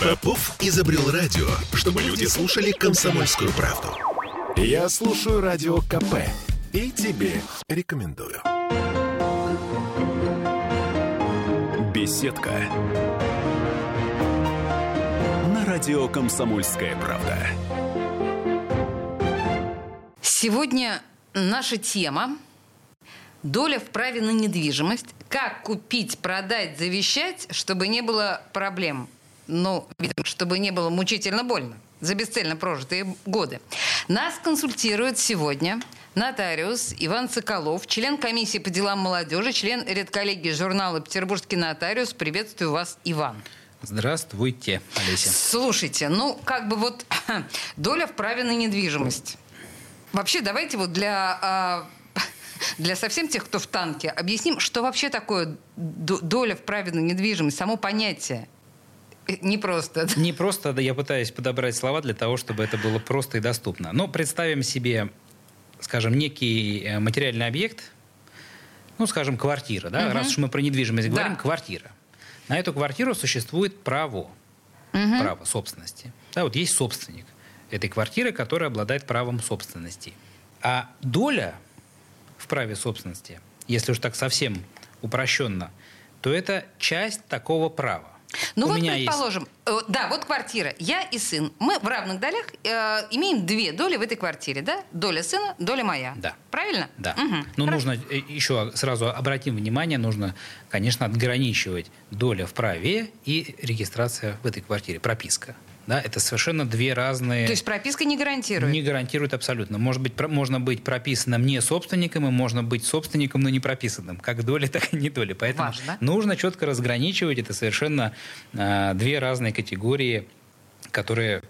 Попов изобрел радио, чтобы люди слушали комсомольскую правду. Я слушаю радио КП и тебе рекомендую. Беседка. На радио «Комсомольская правда». Сегодня наша тема Доля в праве на недвижимость. Как купить, продать, завещать, чтобы не было проблем. Ну, чтобы не было мучительно больно за бесцельно прожитые годы. Нас консультирует сегодня нотариус Иван Соколов, член комиссии по делам молодежи, член редколлегии журнала «Петербургский нотариус». Приветствую вас, Иван. Здравствуйте, Олеся. Слушайте, ну, как бы вот доля в праве на недвижимость. Вообще, давайте вот для а, для совсем тех, кто в танке, объясним, что вообще такое доля в праве на недвижимость, само понятие. Не просто. Не просто, да, я пытаюсь подобрать слова для того, чтобы это было просто и доступно. Но представим себе, скажем, некий э, материальный объект, ну, скажем, квартира, да, угу. раз уж мы про недвижимость да. говорим, квартира. На эту квартиру существует право, угу. право собственности. Да, вот есть собственник этой квартиры, который обладает правом собственности. А доля в праве собственности, если уж так совсем упрощенно, то это часть такого права. Ну У вот, предположим, есть... Э, да, вот квартира. Я и сын. Мы в равных долях э, имеем две доли в этой квартире, да? Доля сына, доля моя. Да. Правильно? Да. Угу. Но Хорошо. нужно э, еще сразу обратим внимание, нужно, конечно, отграничивать доля в праве и регистрация в этой квартире, прописка. Да, это совершенно две разные... То есть прописка не гарантирует? Не гарантирует абсолютно. Может быть, про, можно быть прописанным не собственником, и можно быть собственником, но не прописанным. Как доля, так и не доля. Поэтому Важно. нужно четко разграничивать. Это совершенно э, две разные категории, которые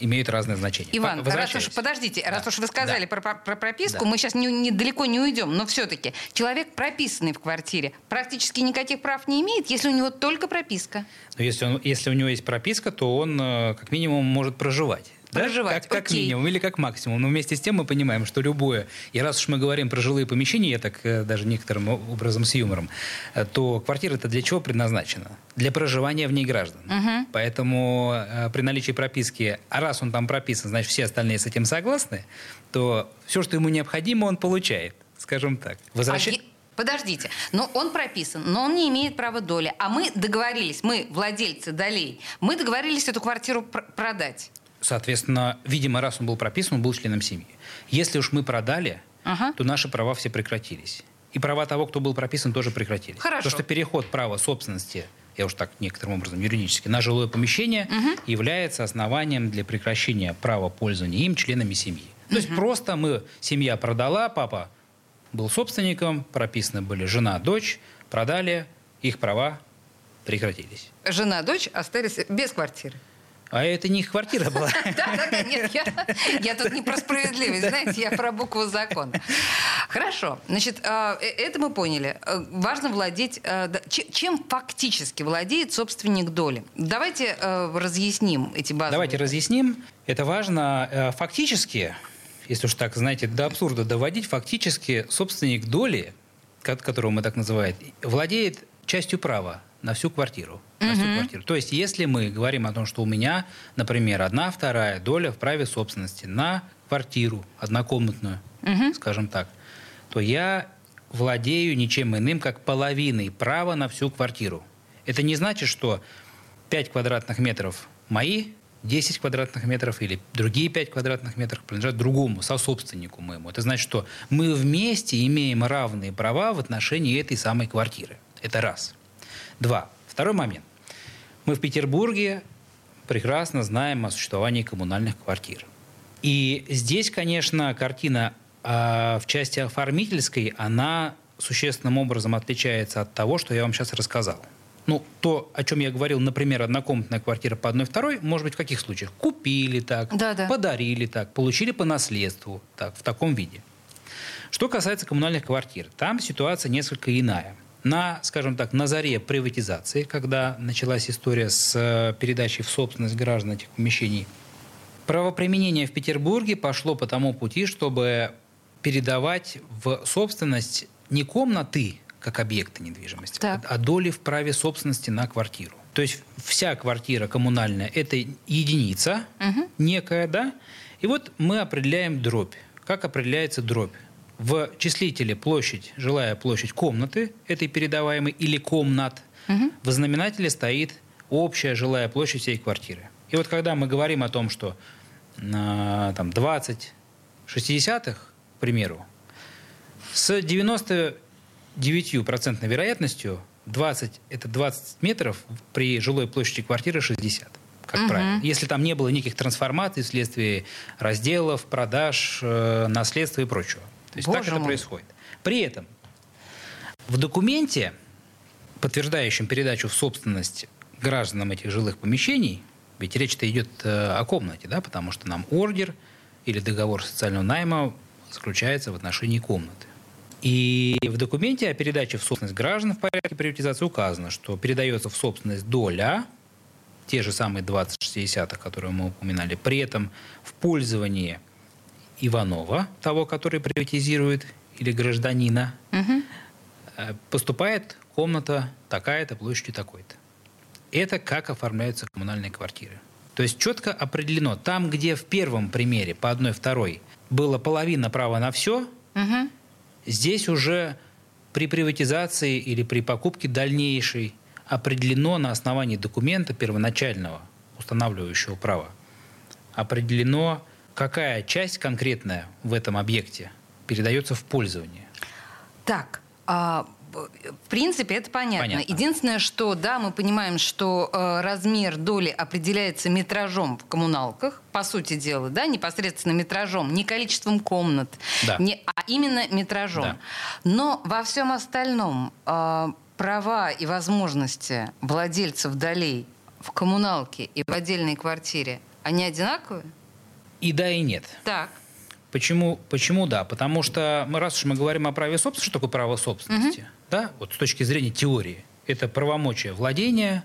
имеют разное значение. Иван, раз уж, подождите, да. раз уж вы сказали да. про, про прописку, да. мы сейчас не, не, далеко не уйдем, но все-таки человек, прописанный в квартире, практически никаких прав не имеет, если у него только прописка. Но если, он, если у него есть прописка, то он э, как минимум может проживать проживать. Да? Как, как минимум или как максимум. Но вместе с тем мы понимаем, что любое, и раз уж мы говорим про жилые помещения, я так э, даже некоторым образом с юмором, э, то квартира это для чего предназначена? Для проживания в ней граждан. Угу. Поэтому э, при наличии прописки, а раз он там прописан, значит все остальные с этим согласны, то все, что ему необходимо, он получает. Скажем так. Возвращ... А Подождите, но он прописан, но он не имеет права доли. А мы договорились, мы, владельцы долей, мы договорились эту квартиру пр- продать. Соответственно, видимо, раз он был прописан, он был членом семьи. Если уж мы продали, ага. то наши права все прекратились. И права того, кто был прописан, тоже прекратились. Хорошо. Потому что переход права собственности, я уж так некоторым образом юридически, на жилое помещение угу. является основанием для прекращения права пользования им членами семьи. То угу. есть просто мы, семья продала, папа был собственником, прописаны были жена, дочь, продали, их права прекратились. Жена, дочь остались без квартиры. А это не их квартира была. Да, да, нет, я тут не про справедливость, знаете, я про букву закона. Хорошо, значит, а, э, это мы поняли. Э, важно владеть... Э, чем фактически владеет собственник доли? Давайте разъясним эти базы. Давайте разъясним. Это важно. Фактически, если уж так, знаете, до абсурда доводить, фактически собственник доли, которого мы так называем, владеет частью права на всю квартиру. На всю квартиру. То есть, если мы говорим о том, что у меня, например, одна вторая доля в праве собственности на квартиру однокомнатную, скажем так, то я владею ничем иным, как половиной права на всю квартиру. Это не значит, что 5 квадратных метров мои, 10 квадратных метров или другие 5 квадратных метров принадлежат другому, сособственнику моему. Это значит, что мы вместе имеем равные права в отношении этой самой квартиры. Это раз. Два. Второй момент. Мы в Петербурге прекрасно знаем о существовании коммунальных квартир. И здесь, конечно, картина э, в части оформительской, она существенным образом отличается от того, что я вам сейчас рассказал. Ну, то, о чем я говорил, например, однокомнатная квартира по одной второй, может быть, в каких случаях? Купили так, да, да. подарили так, получили по наследству так, в таком виде. Что касается коммунальных квартир, там ситуация несколько иная на, скажем так, на заре приватизации, когда началась история с э, передачей в собственность граждан этих помещений, правоприменение в Петербурге пошло по тому пути, чтобы передавать в собственность не комнаты, как объекты недвижимости, так. а доли в праве собственности на квартиру. То есть вся квартира коммунальная – это единица угу. некая, да? И вот мы определяем дробь. Как определяется дробь? В числителе площадь, жилая площадь комнаты этой передаваемой или комнат, угу. в знаменателе стоит общая жилая площадь всей квартиры. И вот когда мы говорим о том, что э, там 20 60-х, к примеру, с 99% вероятностью 20 это 20 метров при жилой площади квартиры 60 как угу. правило. Если там не было никаких трансформаций вследствие разделов, продаж, э, наследства и прочего. То есть Боже так это мой. происходит. При этом в документе, подтверждающем передачу в собственность гражданам этих жилых помещений, ведь речь-то идет э, о комнате, да, потому что нам ордер или договор социального найма заключается в отношении комнаты. И в документе о передаче в собственность граждан в порядке приватизации указано, что передается в собственность доля, те же самые 20 60 которые мы упоминали, при этом в пользовании Иванова, того, который приватизирует, или гражданина, угу. поступает комната такая-то площадью такой-то. Это как оформляются коммунальные квартиры. То есть четко определено, там, где в первом примере по одной второй было половина права на все, угу. здесь уже при приватизации или при покупке дальнейшей определено на основании документа первоначального, устанавливающего право, определено, какая часть конкретная в этом объекте передается в пользование. Так, а в принципе, это понятно. понятно. Единственное, что, да, мы понимаем, что э, размер доли определяется метражом в коммуналках, по сути дела, да, непосредственно метражом, не количеством комнат, да. не, а именно метражом. Да. Но во всем остальном э, права и возможности владельцев долей в коммуналке и в отдельной квартире, они одинаковые? И да, и нет. Так. Почему, почему да? Потому что мы, раз уж мы говорим о праве собственности, что такое право собственности? Угу. Да? Вот с точки зрения теории. Это правомочия владения,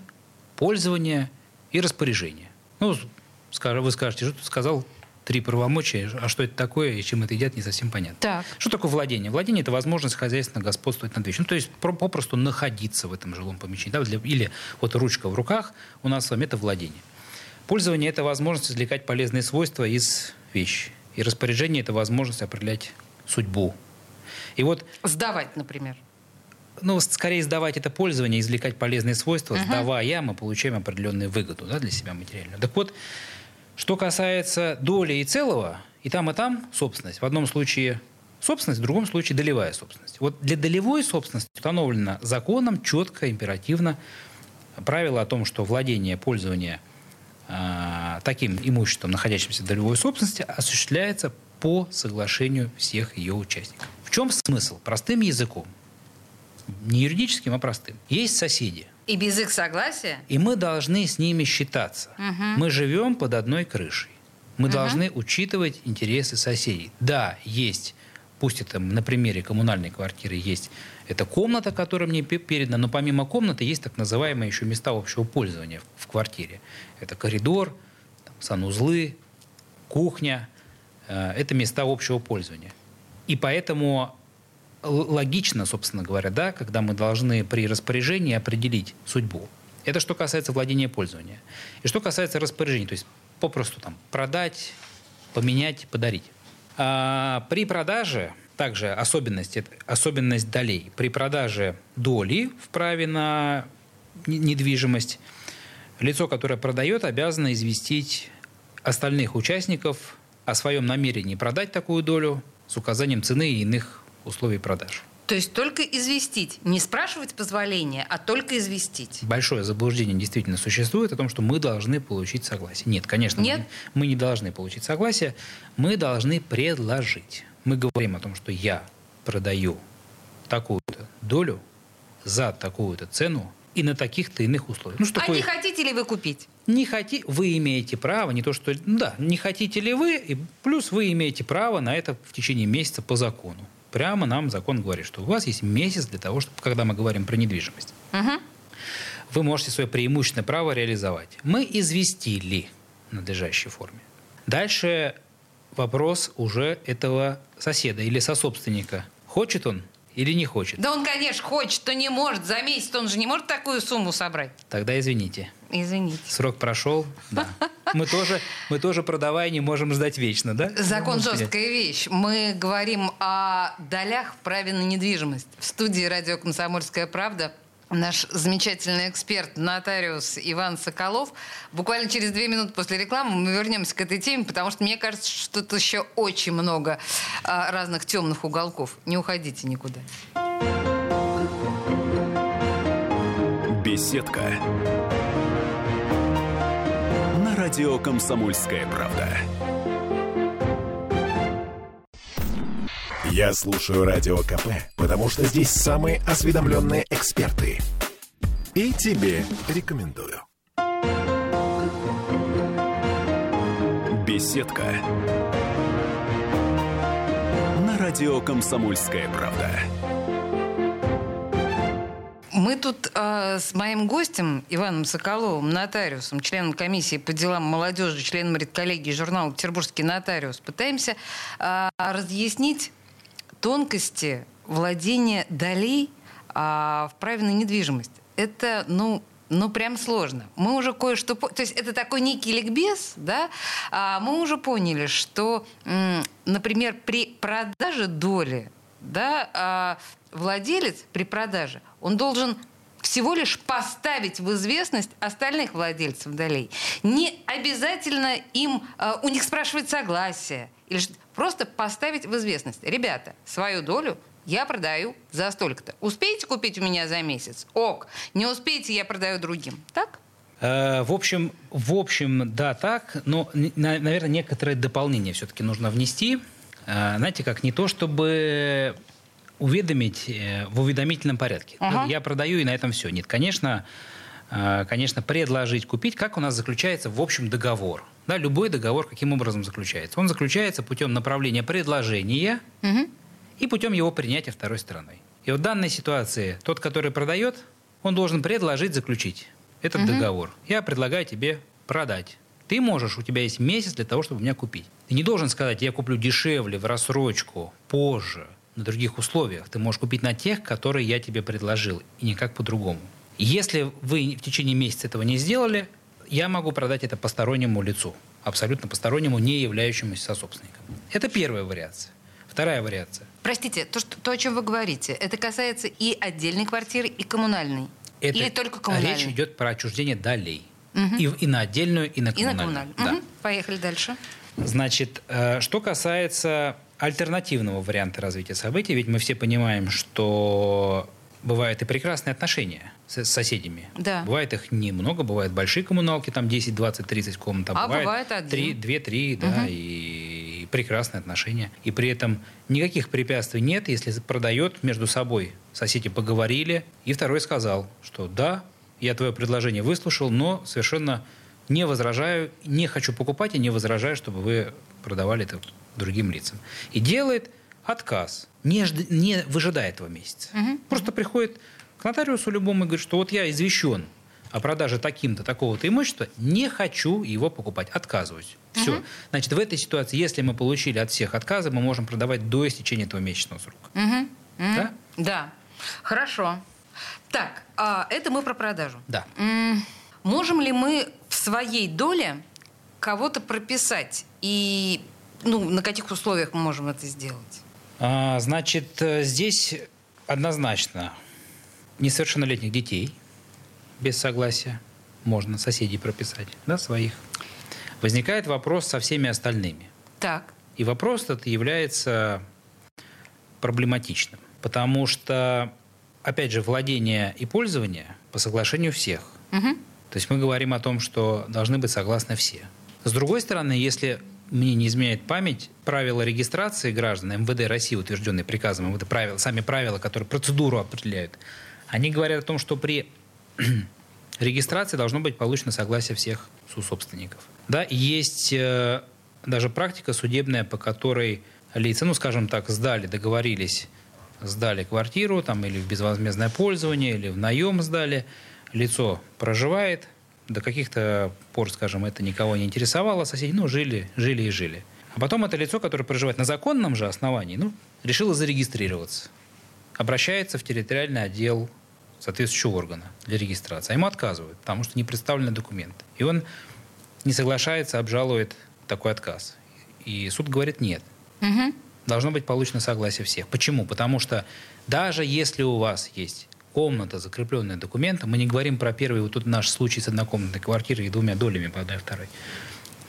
пользования и распоряжения. Ну, вы скажете, что ты сказал три правомочия, а что это такое и чем это едят, не совсем понятно. Так. Что такое владение? Владение – это возможность хозяйственно господствовать над вещью. Ну, то есть попросту находиться в этом жилом помещении. Да? Или вот ручка в руках у нас с вами – это владение. Пользование – это возможность извлекать полезные свойства из вещи. И распоряжение – это возможность определять судьбу. И вот... Сдавать, например. Ну, скорее сдавать это пользование, извлекать полезные свойства. Uh-huh. Сдавая, мы получаем определенную выгоду да, для себя материальную. Так вот, что касается доли и целого, и там, и там собственность. В одном случае собственность, в другом случае долевая собственность. Вот для долевой собственности установлено законом четко, императивно правило о том, что владение, пользование – таким имуществом, находящимся в долевой собственности, осуществляется по соглашению всех ее участников. В чем смысл? Простым языком. Не юридическим, а простым. Есть соседи. И без их согласия? И мы должны с ними считаться. Угу. Мы живем под одной крышей. Мы угу. должны учитывать интересы соседей. Да, есть, пусть это на примере коммунальной квартиры есть это комната, которая мне передана, но помимо комнаты есть так называемые еще места общего пользования в квартире. Это коридор, там, санузлы, кухня. Э, это места общего пользования. И поэтому логично, собственно говоря, да, когда мы должны при распоряжении определить судьбу. Это что касается владения пользования. И что касается распоряжения, то есть попросту там продать, поменять, подарить. А при продаже также особенность, особенность долей. При продаже доли в праве на недвижимость лицо, которое продает, обязано известить остальных участников о своем намерении продать такую долю с указанием цены и иных условий продажи. То есть только известить, не спрашивать позволения, а только известить. Большое заблуждение действительно существует о том, что мы должны получить согласие. Нет, конечно, Нет? Мы, мы не должны получить согласие, мы должны предложить мы говорим о том, что я продаю такую-то долю за такую-то цену и на таких-то иных условиях. Ну, что а такое... не хотите ли вы купить? Не хотите, вы имеете право, не то что, да, не хотите ли вы, и плюс вы имеете право на это в течение месяца по закону. Прямо нам закон говорит, что у вас есть месяц для того, чтобы, когда мы говорим про недвижимость, угу. вы можете свое преимущественное право реализовать. Мы известили в надлежащей форме. Дальше вопрос уже этого соседа или сособственника. Хочет он или не хочет? Да он, конечно, хочет, то не может. За месяц он же не может такую сумму собрать. Тогда извините. Извините. Срок прошел, да. Мы тоже, мы тоже, продавая, не можем ждать вечно, да? Закон жесткая вещь. Мы говорим о долях в праве на недвижимость. В студии радио «Комсомольская правда» наш замечательный эксперт, нотариус Иван Соколов. Буквально через две минуты после рекламы мы вернемся к этой теме, потому что мне кажется, что тут еще очень много а, разных темных уголков. Не уходите никуда. Беседка. На радио «Комсомольская правда». Я слушаю Радио КП, потому что здесь самые осведомленные эксперты. И тебе рекомендую. Беседка. На радио «Комсомольская правда». Мы тут э, с моим гостем Иваном Соколовым, нотариусом, членом комиссии по делам молодежи, членом редколлегии журнала «Петербургский нотариус», пытаемся э, разъяснить тонкости владения долей а, в праве недвижимость. Это, ну, ну, прям сложно. Мы уже кое-что... То есть это такой некий ликбез, да? А мы уже поняли, что, например, при продаже доли, да, а владелец при продаже, он должен всего лишь поставить в известность остальных владельцев долей. Не обязательно им, а, у них спрашивать согласие. Или просто поставить в известность. Ребята, свою долю я продаю за столько-то. Успеете купить у меня за месяц? Ок. Не успеете, я продаю другим. Так? Э, в общем, в общем, да, так. Но, наверное, некоторое дополнение все-таки нужно внести. Э, знаете, как не то, чтобы уведомить э, в уведомительном порядке. Ага. Я продаю, и на этом все. Нет, конечно, конечно, предложить купить, как у нас заключается в общем договор. Да, любой договор каким образом заключается? Он заключается путем направления предложения угу. и путем его принятия второй стороной. И в данной ситуации тот, который продает, он должен предложить заключить этот угу. договор. Я предлагаю тебе продать. Ты можешь, у тебя есть месяц для того, чтобы меня купить. Ты не должен сказать, я куплю дешевле, в рассрочку, позже, на других условиях. Ты можешь купить на тех, которые я тебе предложил, и никак по-другому. Если вы в течение месяца этого не сделали, я могу продать это постороннему лицу, абсолютно постороннему, не являющемуся сособственником. Это первая вариация. Вторая вариация. Простите, то, что, то, о чем вы говорите, это касается и отдельной квартиры, и коммунальной? Это Или только коммунальной? Речь идет про отчуждение долей. Угу. И, и на отдельную, и на коммунальную. И на коммунальную. Да. Угу. Поехали дальше. Значит, э, что касается альтернативного варианта развития событий, ведь мы все понимаем, что бывают и прекрасные отношения с, соседями. Да. Бывает их немного, бывают большие коммуналки, там 10, 20, 30 комнат. А, а бывает, бывает 3, 2, 3, угу. да, и, и прекрасные отношения. И при этом никаких препятствий нет, если продает между собой. Соседи поговорили, и второй сказал, что да, я твое предложение выслушал, но совершенно не возражаю, не хочу покупать и не возражаю, чтобы вы продавали это другим лицам. И делает отказ, не, жд... не выжидая этого месяца. Угу. Просто приходит к нотариусу любому и говорит, что вот я извещен о продаже таким-то, такого-то имущества, не хочу его покупать, отказываюсь. Все. Угу. Значит, в этой ситуации, если мы получили от всех отказы, мы можем продавать до истечения этого месячного срока. Угу. Угу. Да? Да. Хорошо. Так, а это мы про продажу. Да. Можем ли мы в своей доле кого-то прописать? И ну, на каких условиях мы можем это сделать? А, значит, э, здесь однозначно несовершеннолетних детей без согласия можно соседей прописать, да, своих. Возникает вопрос со всеми остальными. Так. И вопрос этот является проблематичным, потому что, опять же, владение и пользование по соглашению всех. Угу. То есть мы говорим о том, что должны быть согласны все. С другой стороны, если мне не изменяет память, правила регистрации граждан МВД России, утвержденные приказом МВД, правила, сами правила, которые процедуру определяют, они говорят о том, что при регистрации должно быть получено согласие всех сусобственников. Да, есть э, даже практика судебная, по которой лица, ну, скажем так, сдали, договорились, сдали квартиру там, или в безвозмездное пользование, или в наем сдали, лицо проживает, до каких-то пор, скажем, это никого не интересовало, соседи, ну, жили, жили и жили. А потом это лицо, которое проживает на законном же основании, ну, решило зарегистрироваться. обращается в территориальный отдел соответствующего органа для регистрации. А ему отказывают, потому что не представлены документы. И он не соглашается, обжалует такой отказ. И суд говорит нет. Угу. Должно быть получено согласие всех. Почему? Потому что даже если у вас есть комната, закрепленная документом, мы не говорим про первый, вот тут наш случай с однокомнатной квартирой и двумя долями по одной и второй.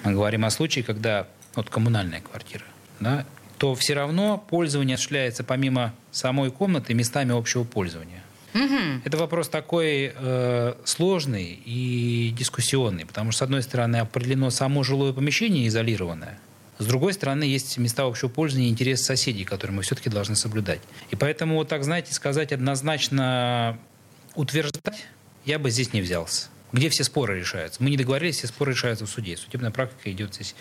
Мы говорим о случае, когда вот коммунальная квартира, да, то все равно пользование осуществляется помимо самой комнаты местами общего пользования. Угу. Это вопрос такой э, сложный и дискуссионный, потому что, с одной стороны, определено само жилое помещение изолированное, с другой стороны, есть места общего пользования и интересы соседей, которые мы все-таки должны соблюдать. И поэтому, вот так, знаете, сказать однозначно, утверждать, я бы здесь не взялся. Где все споры решаются? Мы не договорились, все споры решаются в суде. Судебная практика идет здесь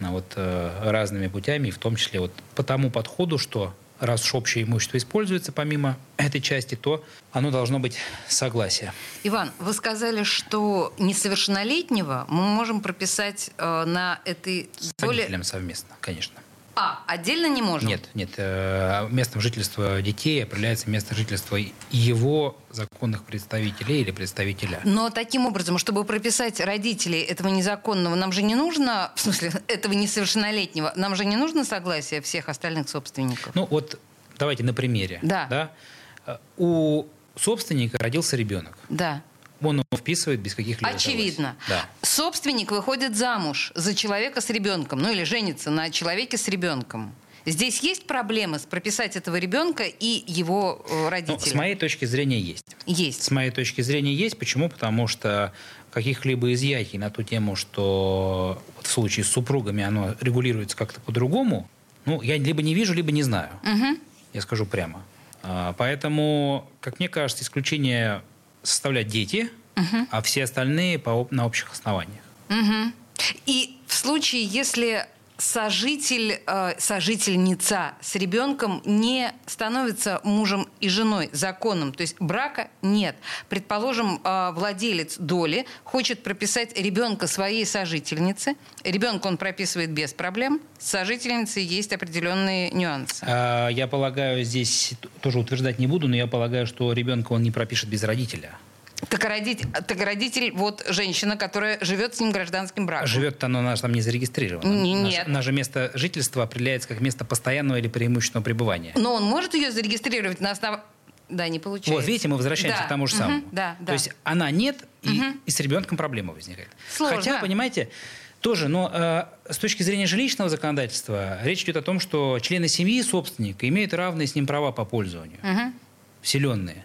ну, вот, э, разными путями, в том числе вот по тому подходу, что раз уж общее имущество используется помимо этой части, то оно должно быть согласие. Иван, вы сказали, что несовершеннолетнего мы можем прописать э, на этой С доле... совместно, конечно. А, отдельно не можем? Нет, нет. э, Местом жительства детей определяется место жительства его законных представителей или представителя. Но таким образом, чтобы прописать родителей этого незаконного, нам же не нужно, в смысле, этого несовершеннолетнего, нам же не нужно согласие всех остальных собственников. Ну вот давайте на примере. Да. Э, У собственника родился ребенок. Да. Он его вписывает без каких-либо Очевидно. Да. Собственник выходит замуж за человека с ребенком, ну или женится на человеке с ребенком. Здесь есть проблемы с прописать этого ребенка и его э, Ну, родителей? с моей точки зрения есть. Есть. С моей точки зрения есть. Почему? Потому что каких-либо изъятий на ту тему, что в случае с супругами оно регулируется как-то по-другому, ну, я либо не вижу, либо не знаю. Мгм. Я скажу прямо. А, Поэтому, как мне кажется, исключение составлять дети, а все остальные по, на общих основаниях. Мгм. И в случае, если сожитель, э, сожительница с ребенком не становится мужем и женой законом, то есть брака нет. Предположим, э, владелец доли хочет прописать ребенка своей сожительнице. Ребенка он прописывает без проблем. С сожительницей есть определенные нюансы. А, Я полагаю, здесь тоже утверждать не буду, но я полагаю, что ребенка он не пропишет без родителя. Так, родитель, так родитель, вот женщина, которая живет с ним гражданским браком. Живет оно у нас там не Наше- нет. Наше место жительства определяется как место постоянного или преимущественного пребывания. Но он может ее зарегистрировать на основании... Да, не получается. Вот, видите, мы возвращаемся Да. к тому же самому. Да, да. То есть она нет, и, Мгм. и с ребенком проблема возникает. Сложно. Хотя, понимаете, тоже, но э, с точки зрения жилищного законодательства речь идет о том, что члены семьи собственника имеют равные с ним права по пользованию, Мгм. вселенные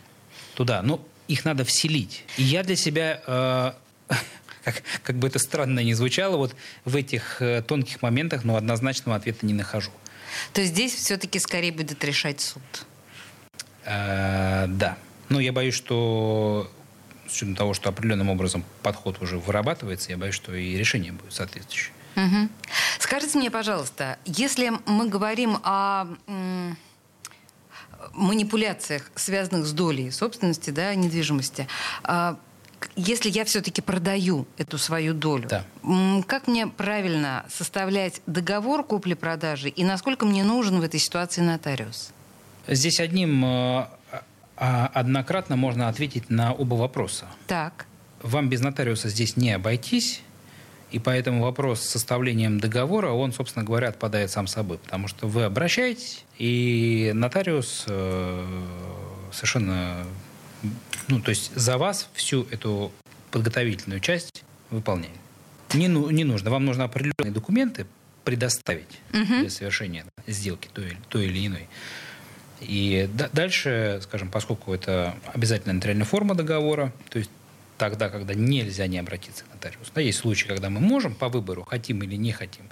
туда. Но их надо вселить. И я для себя, э, как, как бы это странно ни звучало, вот в этих э, тонких моментах, но однозначного ответа не нахожу. То есть здесь все-таки скорее будет решать суд. Э, да. Но я боюсь, что с учетом того, что определенным образом подход уже вырабатывается, я боюсь, что и решение будет соответствующее. Мгм. Скажите мне, пожалуйста, если мы говорим о манипуляциях, связанных с долей собственности, да, недвижимости, а, если я все-таки продаю эту свою долю, Да. как мне правильно составлять договор купли-продажи и насколько мне нужен в этой ситуации нотариус? Здесь одним э, а, однократно можно ответить на оба вопроса. Так. Вам без нотариуса здесь не обойтись, и поэтому вопрос с составлением договора, он, собственно говоря, отпадает сам собой, потому что вы обращаетесь, и нотариус э, совершенно, ну, то есть за вас всю эту подготовительную часть выполняет. Не, ну, не нужно, вам нужно определенные документы предоставить Мгм. для совершения сделки той, или- той или иной. И да- дальше, скажем, поскольку это обязательная нотариальная форма договора, то есть тогда, когда нельзя не обратиться к нотариусу. Да, есть случаи, когда мы можем по выбору, хотим или не хотим.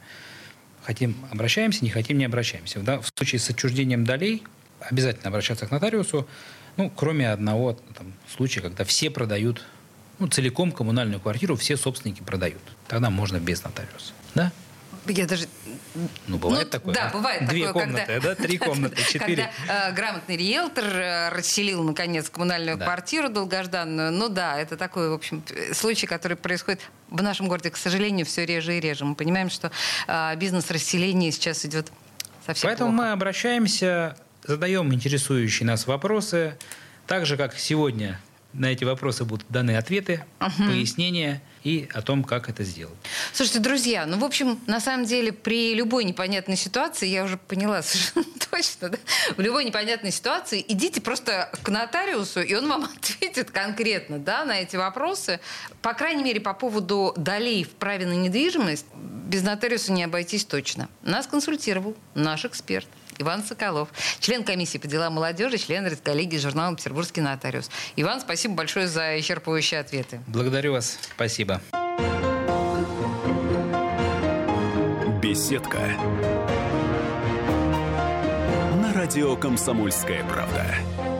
Хотим – обращаемся, не хотим – не обращаемся. Да, в случае с отчуждением долей обязательно обращаться к нотариусу, ну, кроме одного там, случая, когда все продают, ну, целиком коммунальную квартиру, все собственники продают. Тогда можно без нотариуса. Да? Я даже... Ну, бывает такое. Да, а? бывает Две такое, комнаты, когда... да? Три комнаты, четыре. Когда э, грамотный риэлтор э, расселил, наконец, коммунальную Да. квартиру долгожданную. Ну да, это такой, в общем, э, случай, который происходит в нашем городе, к сожалению, все реже и реже. Мы понимаем, что э, бизнес расселения сейчас идет совсем Поэтому плохо. мы обращаемся задаем интересующие нас вопросы. Так же, как сегодня на эти вопросы будут даны ответы, угу. пояснения и о том, как это сделать. Слушайте, друзья, ну, в общем, на самом деле, при любой непонятной ситуации, я уже поняла совершенно точно, да? в любой непонятной ситуации идите просто к нотариусу, и он вам ответит конкретно да, на эти вопросы. По крайней мере, по поводу долей в праве на недвижимость, без нотариуса не обойтись точно. Нас консультировал наш эксперт. Иван Соколов, член комиссии по делам молодежи, член редколлегии журнала «Петербургский нотариус». Иван, спасибо большое за исчерпывающие ответы. Благодарю вас. Спасибо. Беседка. На радио «Комсомольская правда».